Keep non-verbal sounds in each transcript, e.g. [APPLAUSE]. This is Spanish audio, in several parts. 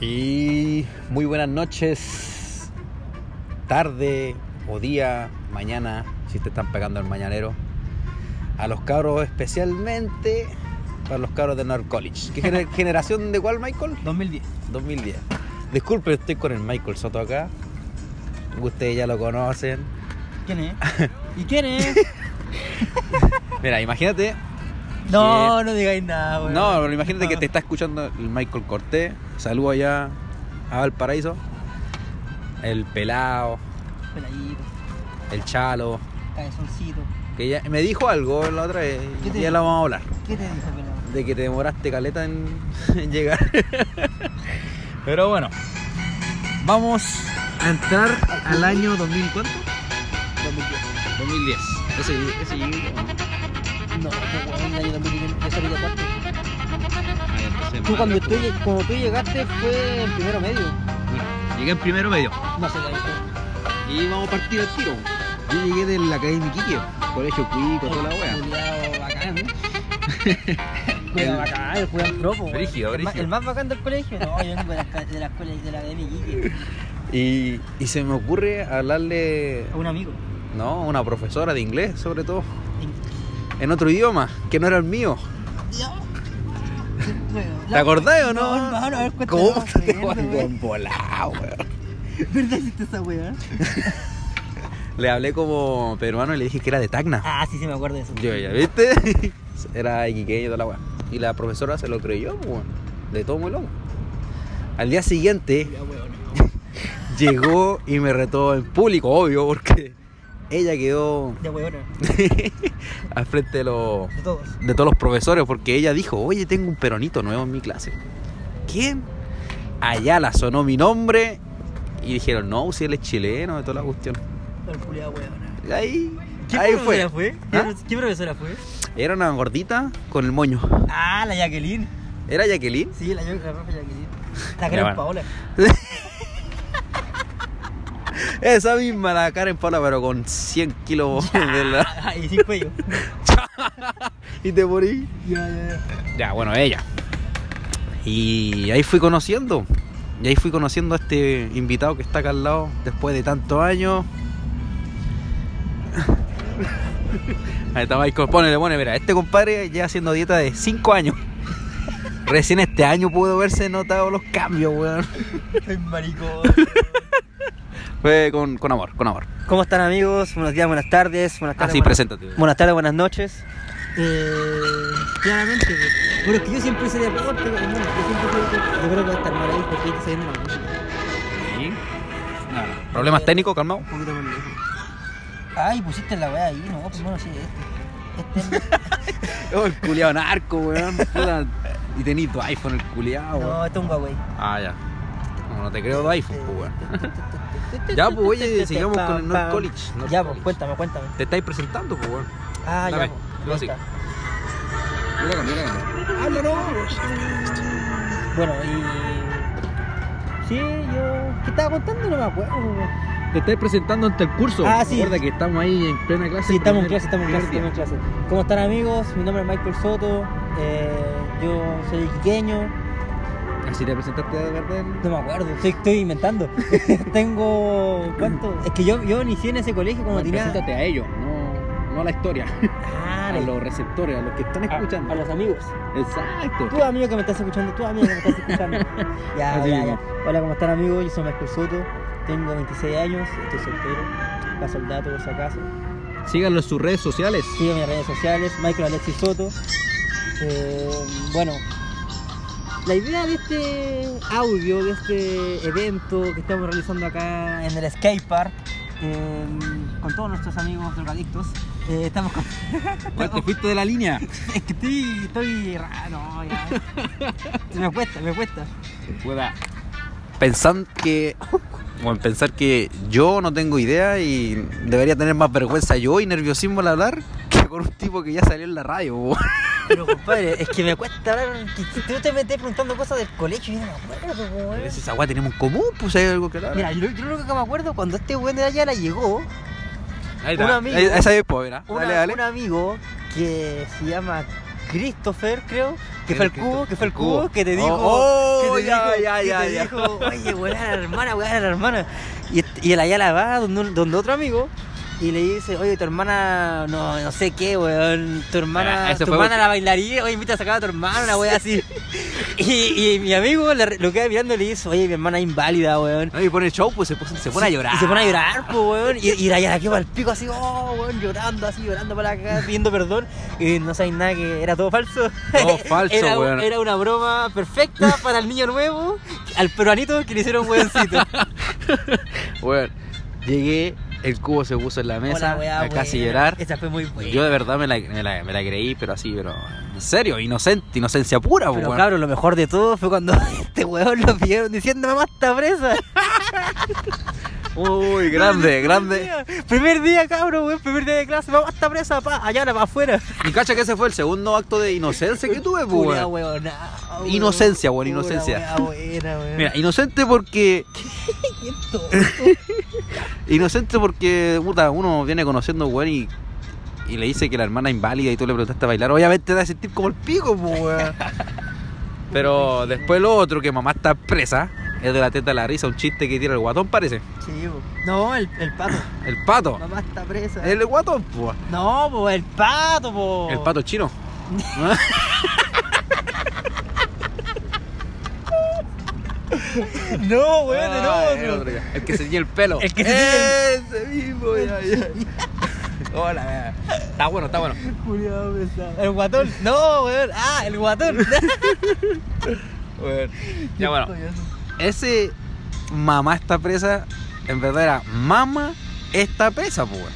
Y muy buenas noches, tarde o día, mañana, si te están pegando el mañanero. A los cabros especialmente para los cabros de North College. ¿Qué gener- [LAUGHS] generación de cuál, Michael? 2010. 2010. Disculpe, estoy con el Michael Soto acá. Ustedes ya lo conocen. ¿Quién es? [LAUGHS] ¿Y quién es? [LAUGHS] Mira, imagínate. No, no digáis nada, weón. No, pero imagínate que te está escuchando el Michael Cortés. Saludo allá a Valparaíso. El pelado, Peladito, el chalo. cabezoncito. Que ya me dijo algo la otra vez ¿Qué te y ya dijo? la vamos a hablar. ¿Qué te dijo, pelado? De que te demoraste caleta en, [LAUGHS] en llegar. [LAUGHS] Pero bueno, vamos a entrar al año 2000, ¿cuánto? 2010. 2010. Ese, ese Tú cuando tú, lleg- cuando tú llegaste fue en primero medio. Llegué en primero medio. No sé. Y vamos a partir al tiro. Yo llegué de la Academia Iquique, colegio cuico, toda la wea. Bacán, ¿eh? [LAUGHS] Culiao bacán, el Julián Propo. Brígido, el, el más bacán del colegio. No, yo vengo de la, esca- de la de la Academia Iquique. [LAUGHS] Y, y se me ocurre hablarle, A un amigo. no, a una profesora de inglés, sobre todo, en otro idioma, que no era el mío. ¿Te acordás o no? No, a ver. ¿Cómo te weón, volado, [LAUGHS] weón? ¿Verdad hiciste esa weá? [LAUGHS] Le hablé como peruano y le dije que era de Tacna. Ah, sí, sí, me acuerdo de eso. Yo ya, ¿viste? [LAUGHS] Era iquiqueño y toda la weá. Y la profesora se lo creyó, pues, weón. De todo muy loco. Al día siguiente llegó y me retó en público, obvio, porque ella quedó Ya, weona. [LAUGHS] al frente de los, De todos. de todos los profesores, porque ella dijo, oye, tengo un peronito nuevo en mi clase. ¿Quién? Ayala sonó mi nombre y dijeron, no, si él es chileno, de toda la cuestión. Weona. Y ahí, ¿Qué ahí profesora fue. fue? ¿Qué, ¿Ah? ¿Qué profesora fue? Era una gordita con el moño. Ah, la Jacqueline. ¿Era Jacqueline? Sí, la, la profe Jacqueline. La bueno. Paola. [LAUGHS] Esa misma, la Karen Paula, pero con 100 kilos de la... Y sin cuello. y te morí. ya, ya, ya. Ya, bueno, ella. Y ahí fui conociendo. Y ahí fui conociendo a este invitado que está acá al lado después de tantos años. [LAUGHS] Ahí está Michael, ponele, ponele, mira, este compadre lleva haciendo dieta de 5 años. [LAUGHS] Recién este año pudo verse notado los cambios, weón. Maricón. [LAUGHS] Fue con, con amor, con amor. ¿Cómo están, amigos? Buenos días, buenas tardes. Buenas tardes. Así, buenas- preséntate. Buenas tardes, buenas noches. Eh, claramente, pues. bueno, es que yo siempre hice deporte, pero bueno, yo siempre hice deporte. Yo creo que va a estar mal ahí porque está saliendo la música. ¿Problemas técnicos, calmado? Un poquito más lejos. Ay, pusiste la weá ahí, no, pues bueno, sí, este. Este es Oh, el culiado narco, weón. Y tenís tu iPhone, el culiado, No, este es un Huawei. Ah, ya. No, no te creo tu iPhone, pues, weón. Ya, pues, oye, sigamos con el North College, North Ya, pues, College. cuéntame, cuéntame. Te estáis presentando, pues, weón. Ah, Dame, ya, yo pues. Mira, mira, no. Bueno, y. Sí, yo. ¿Qué estaba contando? No me acuerdo. weón. Te estáis presentando ante el curso. Ah, sí. Recuerda que estamos ahí en plena clase. Sí, estamos en clase, estamos en clase, estamos en clase. ¿Cómo están, amigos? Mi nombre es Michael Soto. eh, yo soy iquiqueño. Así te presentaste de verdad. No me acuerdo, estoy, estoy inventando. [LAUGHS] Tengo. ¿Cuánto? Es que yo, yo inicié en ese colegio como No, tenía. Preséntate a ellos, no, no a la historia. Ah, [LAUGHS] a los receptores, a los que están a- escuchando. a los amigos. Exacto. Tú amigo que me estás escuchando, tú amigo que me estás escuchando. [LAUGHS] ya, Así ya, mismo. ya. Hola, ¿cómo están amigos? Yo soy Michael Soto, tengo 26 años, estoy soltero, paso el dato por si acaso. Síganlo en sus redes sociales. Sigo mis redes sociales, Michael Alexis Soto. Eh, bueno, la idea de este audio, de este evento que estamos realizando acá en el skatepark, eh, con todos nuestros amigos drogadictos, eh, estamos con... [LAUGHS] ¿Cuál te fuiste de la línea? [LAUGHS] Es que estoy, estoy raro, ya. Me cuesta, me cuesta. Pueda. Pensando que. Bueno, pensar que yo no tengo idea y debería tener más vergüenza yo y nerviosismo al hablar que con un tipo que ya salió en la radio. [LAUGHS] Pero compadre, es que me cuesta hablar. que- Tú te metes preguntando cosas del colegio y yo no me acuerdo, weón. Esa agua tenemos en común, pues hay algo que hablar. Mira, yo, yo lo único que me acuerdo cuando este weón de allá la llegó, ahí un amigo- Ahí- Esa es, una- Dale, dale. un amigo que se llama Christopher, creo, que fue el cubo, que fue el cubo. que te Oh, dijo, oh, que te ya, dijo, ya, que ya, te ya. dijo, oye, a la hermana, a la hermana. Y, est- y el Ayala va donde, un- donde otro amigo y le dice, oye, tu hermana, no, no sé qué, weón, tu hermana, Ah, tu hermana porque- la bailaría, oye, invita a sacar a tu hermana, una weá así. [LAUGHS] y, y mi amigo le- lo queda mirando y le dice, oye, mi hermana es inválida, weón. No, y pone show, pues se, pone- se pone a llorar. Y se pone a llorar, pues, weón. Y, y la Yara quedó al pico así, oh, weón, llorando así, llorando para acá, pidiendo perdón. Y no sabéis nada que era todo falso. Todo [LAUGHS] falso, era, weón. Era una broma perfecta para el niño nuevo, al peruanito que le hicieron weoncito. [LAUGHS] Bueno, llegué, el cubo se puso en la mesa, Hola, a casi llorar. Esa fue muy buena. Yo de verdad me la, me, la, me la creí, pero así, pero en serio, inocente, inocencia pura, pues, Pero weón. cabrón, lo mejor de todo fue cuando [LAUGHS] este weón lo vieron diciendo mamá está presa. Uy, grande, grande. día, Primer día, cabrón, weón, primer día de clase, mamá está presa, pa, allá, para afuera. Y cacha que ese fue el segundo acto de inocencia que tuve, pues, Pura weón. weonada, weón. Inocencia, weón, Pura inocencia. weá buena, weón. Mira, inocente porque. [LAUGHS] Qué tonto. Inocente porque, puta, uno viene conociendo, weón, y. Y le dice que la hermana es inválida y tú le preguntaste a bailar. Obviamente te va a sentir como el pico, pues, weón. [LAUGHS] Pero después lo otro, que mamá está presa, es de la teta de la risa, un chiste que tira el guatón, parece. Sí, po. No, el, el pato. [CLEARS THROAT] El pato. Mamá está presa. El guatón, pues. No, po, el pato, po. El pato chino. [LAUGHS] [LAUGHS] [LAUGHS] No, weón, el Ah, otro. el otro. El que se tiñe el pelo. El que se tiñe Ese mismo, ya, ya. [LAUGHS] Hola, vea. Está bueno, está bueno. Pesado. El guatón. No, weón. Ah, el guatón. [LAUGHS] Ya bueno. Ese mamá está presa, en verdad era mamá está presa, pues. weón.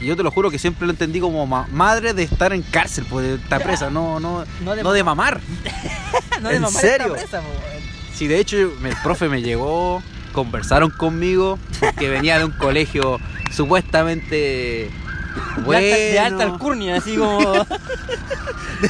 Y yo te lo juro que siempre lo entendí como ma- madre de estar en cárcel, pues de estar presa, no, no, No de no de mamar. no, de ¿En mamá serio? está presa, weón. Sí, de hecho, el profe me llegó, conversaron conmigo, porque venía de un colegio supuestamente bueno. De alta, de alta alcurnia, así como. [LAUGHS]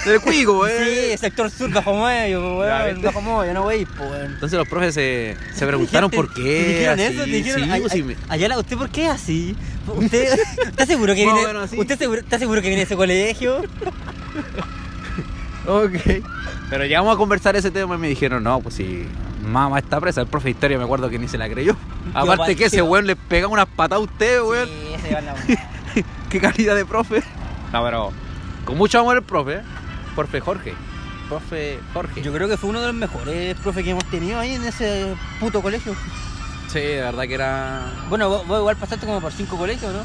Del cuico, eh. Sí, sector sur, bajo medio, weón. Bajo medio, no wey, po, weón. Entonces los profes se, se preguntaron por ¿Te qué. dijeron así. eso? ¿Te dijeron, Sí, "Ay, pues, sí, me- Ayala, ¿usted por qué así? ¿Usted [LAUGHS] está seguro que viene. ¿usted seguro, está seguro que viene de ese colegio? Ok. Pero llegamos a conversar ese tema y me dijeron, no, pues si mamá está presa, el profe de historia me acuerdo que ni se la creyó. [LAUGHS] Aparte que ese weón le pega unas patas a usted, weón. Sí, se va la weá. [LAUGHS] Qué calidad de profe. No, pero con mucho amor el profe. Profe Jorge. Profe Jorge. Yo creo que fue uno de los mejores profes que hemos tenido ahí en ese puto colegio. Sí, de verdad que era... Bueno, vos, vos igual pasaste como por cinco colegios, ¿no?